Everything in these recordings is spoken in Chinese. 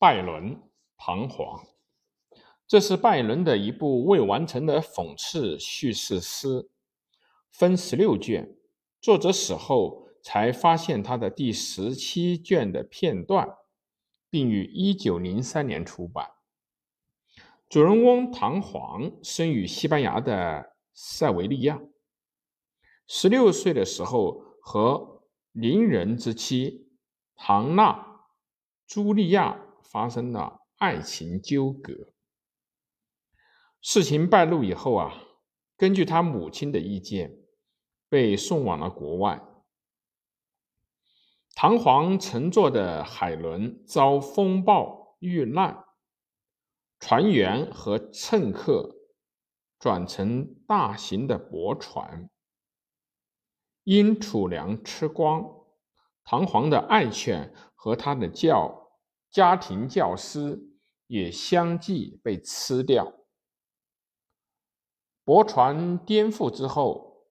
拜伦彷徨，这是拜伦的一部未完成的讽刺叙事诗，分十六卷。作者死后才发现他的第十七卷的片段，并于一九零三年出版。主人翁唐璜生于西班牙的塞维利亚，十六岁的时候和邻人之妻唐娜·朱莉亚。发生了爱情纠葛，事情败露以后啊，根据他母亲的意见，被送往了国外。唐璜乘坐的海轮遭风暴遇难，船员和乘客转成大型的驳船，因储粮吃光，唐璜的爱犬和他的轿。家庭教师也相继被吃掉。驳船颠覆之后，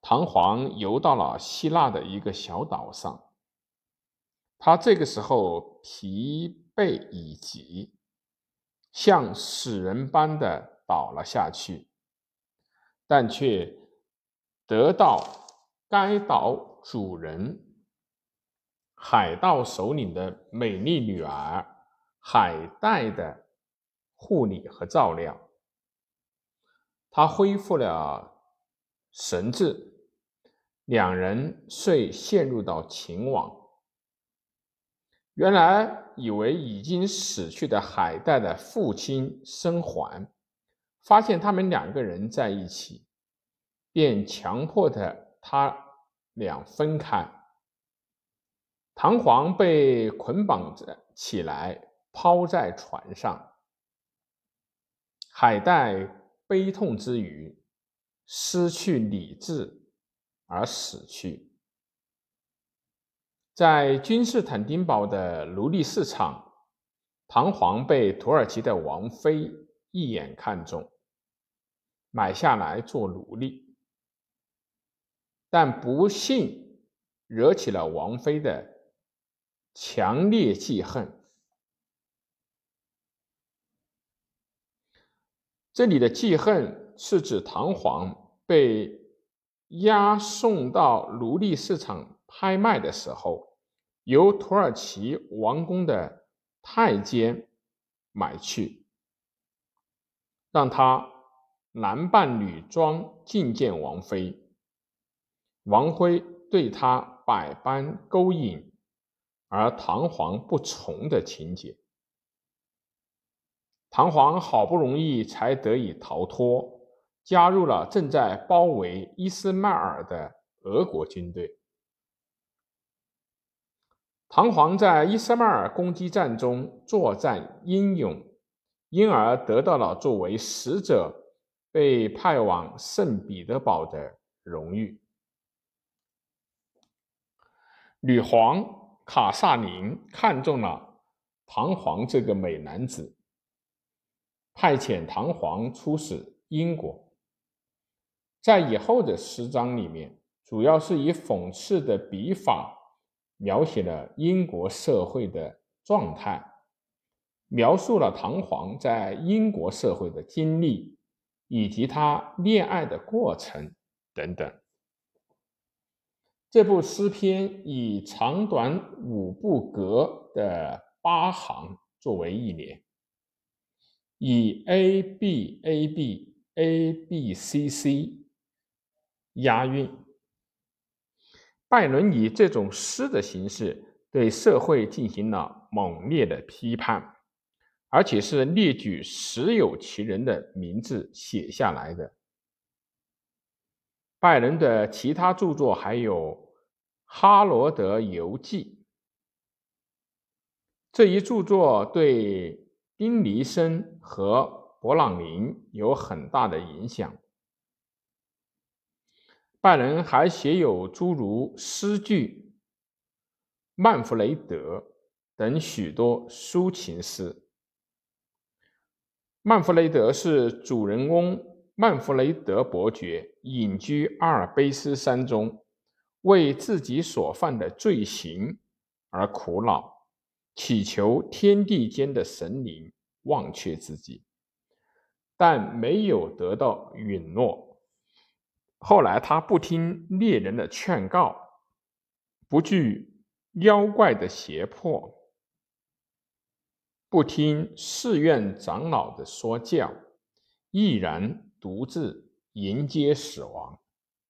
唐璜游到了希腊的一个小岛上。他这个时候疲惫已极，像死人般的倒了下去，但却得到该岛主人。海盗首领的美丽女儿海带的护理和照料，他恢复了神智，两人遂陷入到情网。原来以为已经死去的海带的父亲生还，发现他们两个人在一起，便强迫的他俩分开。唐璜被捆绑着起来，抛在船上。海带悲痛之余，失去理智而死去。在君士坦丁堡的奴隶市场，唐璜被土耳其的王妃一眼看中，买下来做奴隶，但不幸惹起了王妃的。强烈记恨。这里的记恨是指唐璜被押送到奴隶市场拍卖的时候，由土耳其王宫的太监买去，让他男扮女装觐见王妃，王妃对他百般勾引。而唐璜不从的情节，唐璜好不容易才得以逃脱，加入了正在包围伊斯迈尔的俄国军队。唐璜在伊斯迈尔攻击战中作战英勇，因而得到了作为使者被派往圣彼得堡的荣誉。女皇。卡萨琳看中了唐璜这个美男子，派遣唐璜出使英国。在以后的诗章里面，主要是以讽刺的笔法描写了英国社会的状态，描述了唐璜在英国社会的经历，以及他恋爱的过程等等。这部诗篇以长短五步格的八行作为一联，以 A B A B A B C C 押韵。拜伦以这种诗的形式对社会进行了猛烈的批判，而且是列举实有其人的名字写下来的。拜伦的其他著作还有《哈罗德游记》这一著作，对丁尼生和勃朗宁有很大的影响。拜伦还写有诸如诗句《曼弗雷德》等许多抒情诗。曼弗雷德是主人翁。曼弗雷德伯爵隐居阿尔卑斯山中，为自己所犯的罪行而苦恼，祈求天地间的神灵忘却自己，但没有得到允诺。后来他不听猎人的劝告，不惧妖怪的胁迫，不听寺院长老的说教，毅然独自迎接死亡。